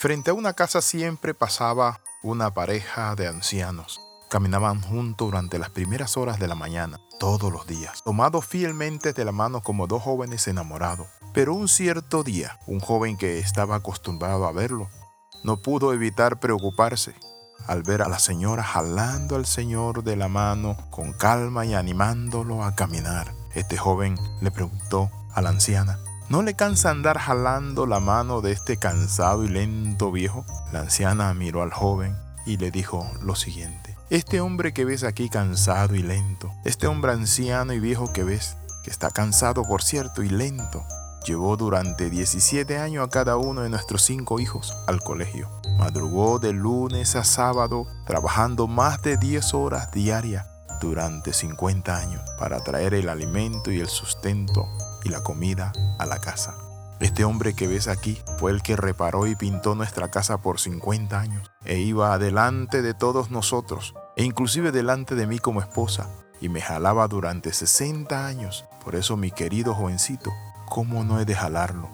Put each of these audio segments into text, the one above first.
Frente a una casa siempre pasaba una pareja de ancianos. Caminaban juntos durante las primeras horas de la mañana, todos los días, tomados fielmente de la mano como dos jóvenes enamorados. Pero un cierto día, un joven que estaba acostumbrado a verlo, no pudo evitar preocuparse al ver a la señora jalando al señor de la mano con calma y animándolo a caminar. Este joven le preguntó a la anciana, ¿No le cansa andar jalando la mano de este cansado y lento viejo? La anciana miró al joven y le dijo lo siguiente. Este hombre que ves aquí cansado y lento, este hombre anciano y viejo que ves, que está cansado por cierto y lento, llevó durante 17 años a cada uno de nuestros cinco hijos al colegio. Madrugó de lunes a sábado trabajando más de 10 horas diarias durante 50 años para traer el alimento y el sustento y la comida a la casa. Este hombre que ves aquí fue el que reparó y pintó nuestra casa por 50 años e iba adelante de todos nosotros e inclusive delante de mí como esposa y me jalaba durante 60 años. Por eso mi querido jovencito, ¿cómo no he de jalarlo?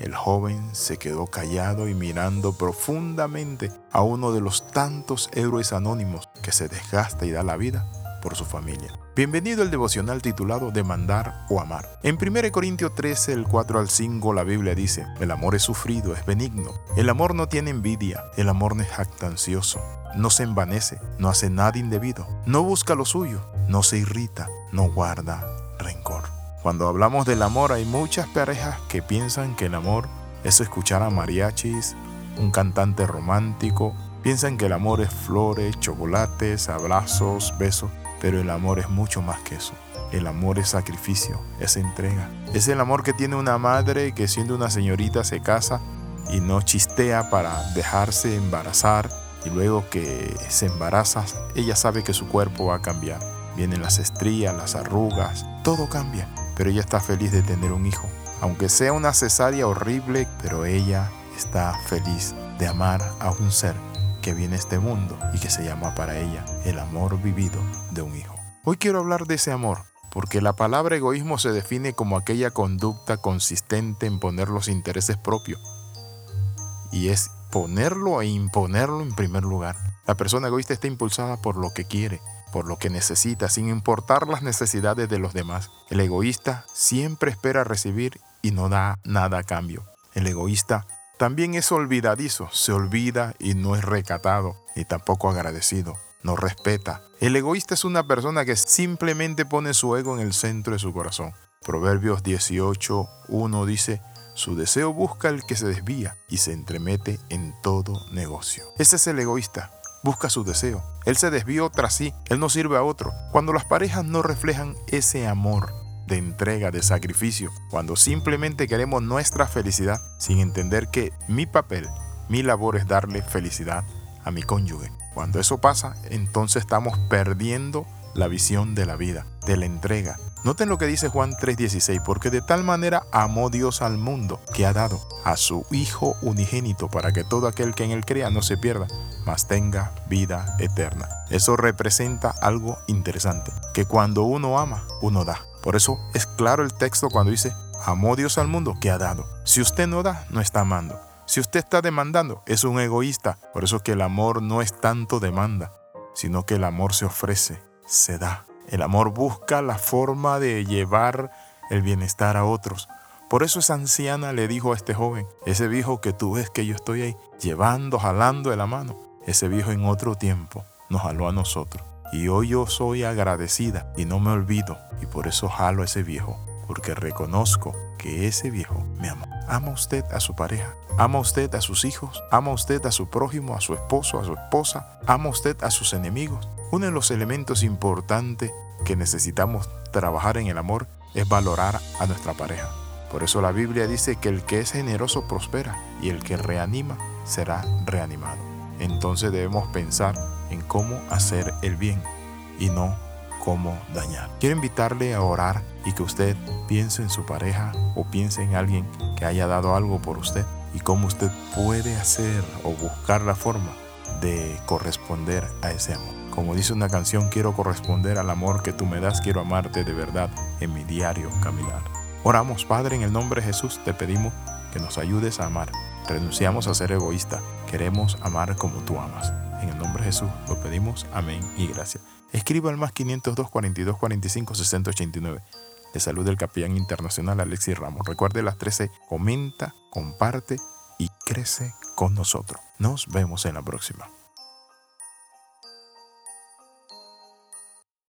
El joven se quedó callado y mirando profundamente a uno de los tantos héroes anónimos que se desgasta y da la vida su familia. Bienvenido al devocional titulado Demandar o Amar. En 1 Corintios 13, el 4 al 5, la Biblia dice, el amor es sufrido, es benigno, el amor no tiene envidia, el amor no es jactancioso, no se envanece, no hace nada indebido, no busca lo suyo, no se irrita, no guarda rencor. Cuando hablamos del amor hay muchas parejas que piensan que el amor es escuchar a mariachis, un cantante romántico, piensan que el amor es flores, chocolates, abrazos, besos. Pero el amor es mucho más que eso. El amor es sacrificio, es entrega. Es el amor que tiene una madre que siendo una señorita se casa y no chistea para dejarse embarazar y luego que se embaraza, ella sabe que su cuerpo va a cambiar. Vienen las estrías, las arrugas, todo cambia, pero ella está feliz de tener un hijo. Aunque sea una cesárea horrible, pero ella está feliz de amar a un ser que viene este mundo y que se llama para ella el amor vivido de un hijo. Hoy quiero hablar de ese amor, porque la palabra egoísmo se define como aquella conducta consistente en poner los intereses propios. Y es ponerlo e imponerlo en primer lugar. La persona egoísta está impulsada por lo que quiere, por lo que necesita, sin importar las necesidades de los demás. El egoísta siempre espera recibir y no da nada a cambio. El egoísta también es olvidadizo, se olvida y no es recatado, ni tampoco agradecido, no respeta. El egoísta es una persona que simplemente pone su ego en el centro de su corazón. Proverbios 18.1 dice, su deseo busca el que se desvía y se entremete en todo negocio. Ese es el egoísta, busca su deseo. Él se desvió tras sí, él no sirve a otro. Cuando las parejas no reflejan ese amor, de entrega, de sacrificio, cuando simplemente queremos nuestra felicidad sin entender que mi papel, mi labor es darle felicidad a mi cónyuge. Cuando eso pasa, entonces estamos perdiendo la visión de la vida, de la entrega. Noten lo que dice Juan 3:16, porque de tal manera amó Dios al mundo que ha dado a su Hijo unigénito para que todo aquel que en él crea no se pierda, mas tenga vida eterna. Eso representa algo interesante, que cuando uno ama, uno da. Por eso es claro el texto cuando dice, amó Dios al mundo que ha dado. Si usted no da, no está amando. Si usted está demandando, es un egoísta. Por eso que el amor no es tanto demanda, sino que el amor se ofrece, se da. El amor busca la forma de llevar el bienestar a otros. Por eso esa anciana le dijo a este joven, ese viejo que tú ves que yo estoy ahí, llevando, jalando de la mano, ese viejo en otro tiempo nos jaló a nosotros. Y hoy yo soy agradecida y no me olvido y por eso jalo a ese viejo, porque reconozco que ese viejo me ama. ¿Ama usted a su pareja? ¿Ama usted a sus hijos? ¿Ama usted a su prójimo, a su esposo, a su esposa? ¿Ama usted a sus enemigos? Uno de los elementos importantes que necesitamos trabajar en el amor es valorar a nuestra pareja. Por eso la Biblia dice que el que es generoso prospera y el que reanima será reanimado. Entonces debemos pensar en cómo hacer el bien y no cómo dañar. Quiero invitarle a orar y que usted piense en su pareja o piense en alguien que haya dado algo por usted y cómo usted puede hacer o buscar la forma de corresponder a ese amor. Como dice una canción, quiero corresponder al amor que tú me das, quiero amarte de verdad en mi diario caminar. Oramos, Padre, en el nombre de Jesús te pedimos que nos ayudes a amar Renunciamos a ser egoístas. Queremos amar como tú amas. En el nombre de Jesús lo pedimos. Amén y gracias. Escriba al más 502 42 45 60 89. De salud del capellán internacional Alexis Ramos. Recuerde las 13. Comenta, comparte y crece con nosotros. Nos vemos en la próxima.